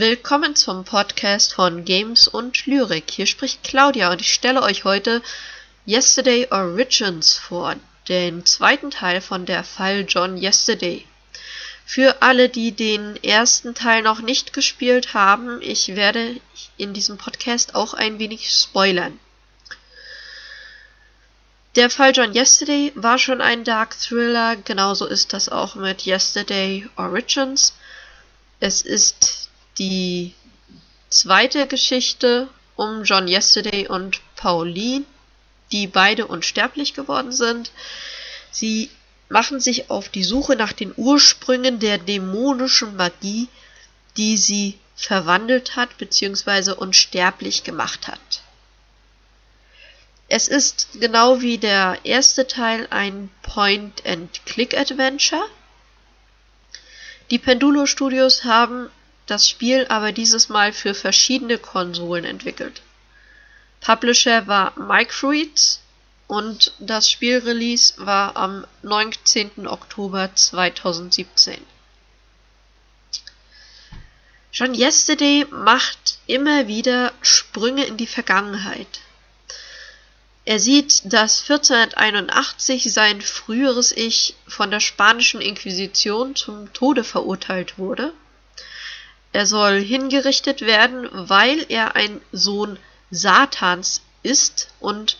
Willkommen zum Podcast von Games und Lyrik. Hier spricht Claudia und ich stelle euch heute Yesterday Origins vor, den zweiten Teil von der Fall John Yesterday. Für alle, die den ersten Teil noch nicht gespielt haben, ich werde in diesem Podcast auch ein wenig spoilern. Der Fall John Yesterday war schon ein Dark Thriller, genauso ist das auch mit Yesterday Origins. Es ist die zweite Geschichte um John Yesterday und Pauline, die beide unsterblich geworden sind. Sie machen sich auf die Suche nach den Ursprüngen der dämonischen Magie, die sie verwandelt hat bzw. unsterblich gemacht hat. Es ist genau wie der erste Teil ein Point-and-Click-Adventure. Die Pendulo Studios haben das Spiel aber dieses Mal für verschiedene Konsolen entwickelt. Publisher war Microids und das Spielrelease war am 19. Oktober 2017. Schon Yesterday macht immer wieder Sprünge in die Vergangenheit. Er sieht, dass 1481 sein früheres Ich von der spanischen Inquisition zum Tode verurteilt wurde. Er soll hingerichtet werden, weil er ein Sohn Satans ist und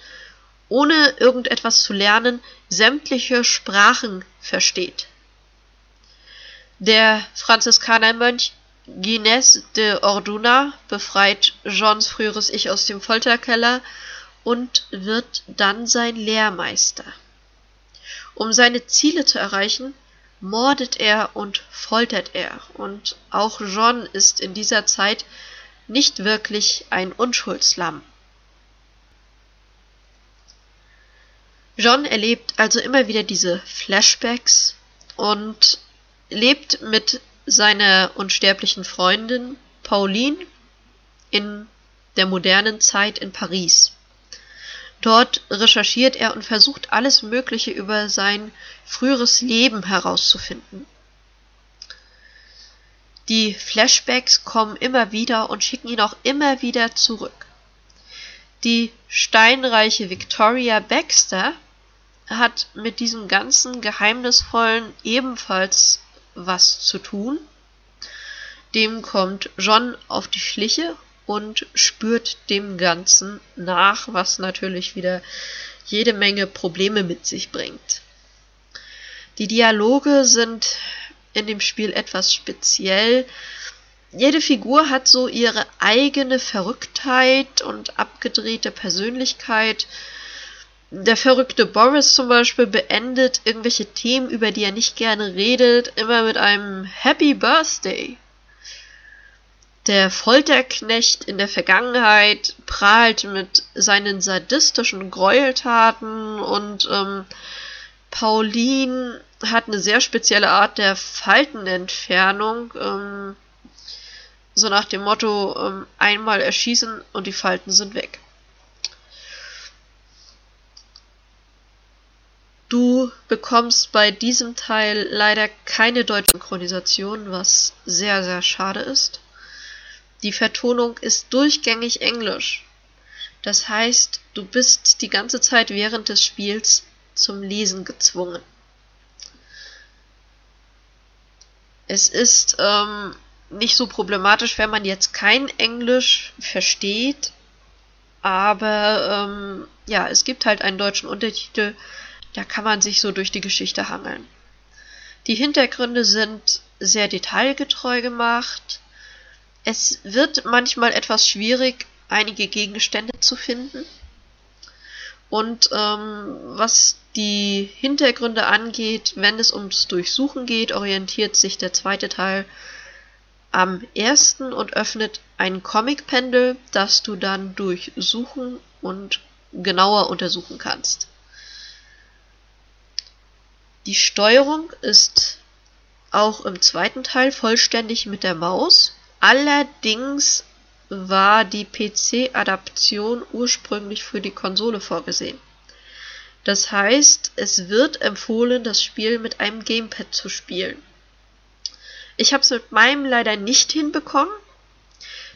ohne irgendetwas zu lernen sämtliche Sprachen versteht. Der Franziskanermönch Gines de Orduna befreit Johns früheres Ich aus dem Folterkeller und wird dann sein Lehrmeister. Um seine Ziele zu erreichen, mordet er und foltert er, und auch John ist in dieser Zeit nicht wirklich ein Unschuldslamm. John erlebt also immer wieder diese Flashbacks und lebt mit seiner unsterblichen Freundin Pauline in der modernen Zeit in Paris. Dort recherchiert er und versucht alles Mögliche über sein früheres Leben herauszufinden. Die Flashbacks kommen immer wieder und schicken ihn auch immer wieder zurück. Die steinreiche Victoria Baxter hat mit diesem ganzen Geheimnisvollen ebenfalls was zu tun. Dem kommt John auf die Schliche und spürt dem Ganzen nach, was natürlich wieder jede Menge Probleme mit sich bringt. Die Dialoge sind in dem Spiel etwas speziell. Jede Figur hat so ihre eigene Verrücktheit und abgedrehte Persönlichkeit. Der verrückte Boris zum Beispiel beendet irgendwelche Themen, über die er nicht gerne redet, immer mit einem Happy Birthday. Der Folterknecht in der Vergangenheit prahlt mit seinen sadistischen Gräueltaten und ähm, Pauline hat eine sehr spezielle Art der Faltenentfernung. Ähm, so nach dem Motto, ähm, einmal erschießen und die Falten sind weg. Du bekommst bei diesem Teil leider keine deutsche Synchronisation, was sehr, sehr schade ist. Die Vertonung ist durchgängig Englisch. Das heißt, du bist die ganze Zeit während des Spiels zum Lesen gezwungen. Es ist ähm, nicht so problematisch, wenn man jetzt kein Englisch versteht, aber ähm, ja, es gibt halt einen deutschen Untertitel, da kann man sich so durch die Geschichte hangeln. Die Hintergründe sind sehr detailgetreu gemacht, es wird manchmal etwas schwierig, einige Gegenstände zu finden. Und ähm, was die Hintergründe angeht, wenn es ums Durchsuchen geht, orientiert sich der zweite Teil am ersten und öffnet ein Comic-Pendel, das du dann durchsuchen und genauer untersuchen kannst. Die Steuerung ist auch im zweiten Teil vollständig mit der Maus. Allerdings war die PC-Adaption ursprünglich für die Konsole vorgesehen. Das heißt, es wird empfohlen, das Spiel mit einem Gamepad zu spielen. Ich habe es mit meinem leider nicht hinbekommen.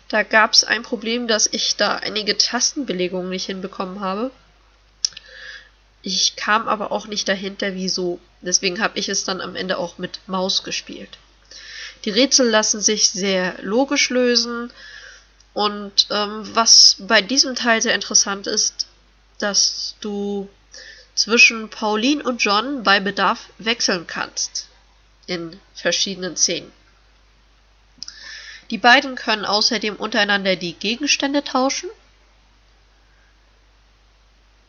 Da gab es ein Problem, dass ich da einige Tastenbelegungen nicht hinbekommen habe. Ich kam aber auch nicht dahinter, wieso. Deswegen habe ich es dann am Ende auch mit Maus gespielt. Die Rätsel lassen sich sehr logisch lösen. Und ähm, was bei diesem Teil sehr interessant ist, dass du zwischen Pauline und John bei Bedarf wechseln kannst. In verschiedenen Szenen. Die beiden können außerdem untereinander die Gegenstände tauschen.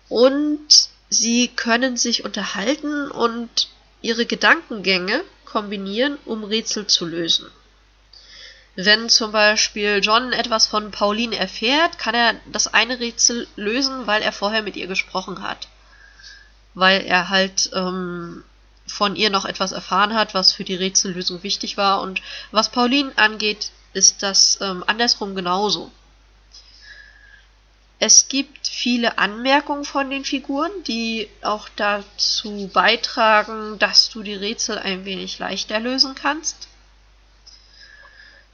Und sie können sich unterhalten und ihre Gedankengänge kombinieren, um Rätsel zu lösen. Wenn zum Beispiel John etwas von Pauline erfährt, kann er das eine Rätsel lösen, weil er vorher mit ihr gesprochen hat. Weil er halt ähm, von ihr noch etwas erfahren hat, was für die Rätsellösung wichtig war. Und was Pauline angeht, ist das ähm, andersrum genauso. Es gibt viele Anmerkungen von den Figuren, die auch dazu beitragen, dass du die Rätsel ein wenig leichter lösen kannst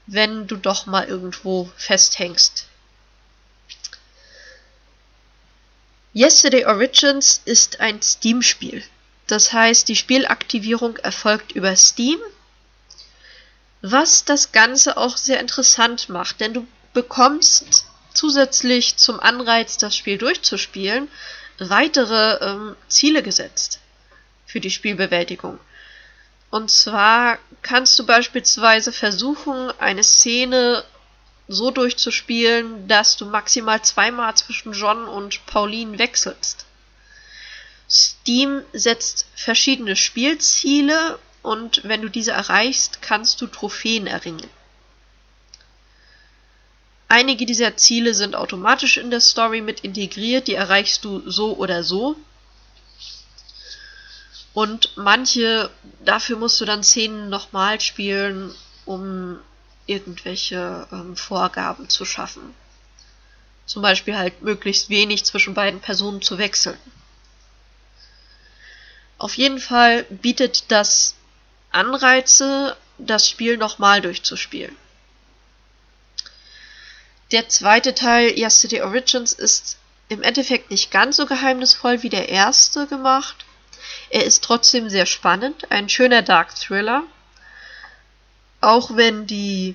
wenn du doch mal irgendwo festhängst. Yesterday Origins ist ein Steam-Spiel. Das heißt, die Spielaktivierung erfolgt über Steam, was das Ganze auch sehr interessant macht, denn du bekommst zusätzlich zum Anreiz, das Spiel durchzuspielen, weitere ähm, Ziele gesetzt für die Spielbewältigung. Und zwar kannst du beispielsweise versuchen, eine Szene so durchzuspielen, dass du maximal zweimal zwischen John und Pauline wechselst. Steam setzt verschiedene Spielziele und wenn du diese erreichst, kannst du Trophäen erringen. Einige dieser Ziele sind automatisch in der Story mit integriert, die erreichst du so oder so. Und manche, dafür musst du dann Szenen nochmal spielen, um irgendwelche ähm, Vorgaben zu schaffen. Zum Beispiel halt möglichst wenig zwischen beiden Personen zu wechseln. Auf jeden Fall bietet das Anreize, das Spiel nochmal durchzuspielen. Der zweite Teil, Yesterday Origins, ist im Endeffekt nicht ganz so geheimnisvoll wie der erste gemacht, er ist trotzdem sehr spannend, ein schöner Dark Thriller. Auch wenn die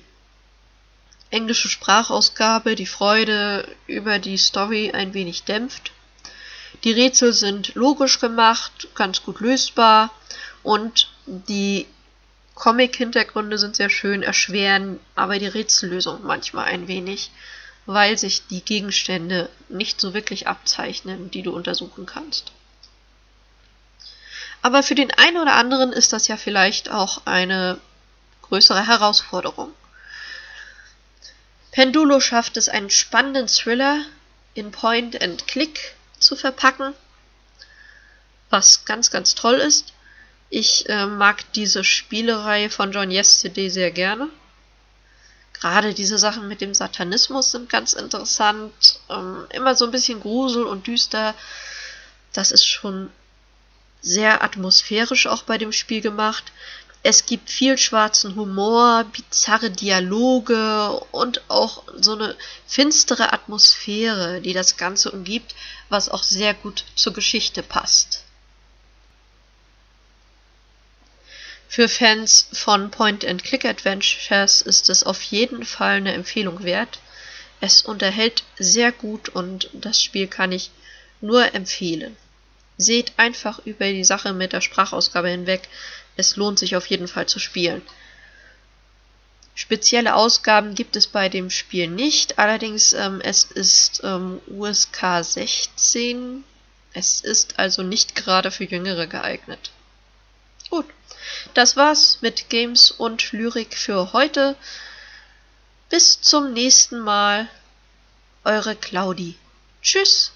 englische Sprachausgabe die Freude über die Story ein wenig dämpft. Die Rätsel sind logisch gemacht, ganz gut lösbar und die Comic-Hintergründe sind sehr schön, erschweren aber die Rätsellösung manchmal ein wenig, weil sich die Gegenstände nicht so wirklich abzeichnen, die du untersuchen kannst. Aber für den einen oder anderen ist das ja vielleicht auch eine größere Herausforderung. Pendulo schafft es, einen spannenden Thriller in Point and Click zu verpacken, was ganz, ganz toll ist. Ich äh, mag diese Spielereihe von John Yesterday sehr gerne. Gerade diese Sachen mit dem Satanismus sind ganz interessant. Ähm, immer so ein bisschen grusel und düster. Das ist schon sehr atmosphärisch auch bei dem Spiel gemacht. Es gibt viel schwarzen Humor, bizarre Dialoge und auch so eine finstere Atmosphäre, die das Ganze umgibt, was auch sehr gut zur Geschichte passt. Für Fans von Point-and-Click-Adventures ist es auf jeden Fall eine Empfehlung wert. Es unterhält sehr gut und das Spiel kann ich nur empfehlen. Seht einfach über die Sache mit der Sprachausgabe hinweg. Es lohnt sich auf jeden Fall zu spielen. Spezielle Ausgaben gibt es bei dem Spiel nicht, allerdings ähm, es ist ähm, USK 16. Es ist also nicht gerade für Jüngere geeignet. Gut, das war's mit Games und Lyrik für heute. Bis zum nächsten Mal. Eure Claudi. Tschüss.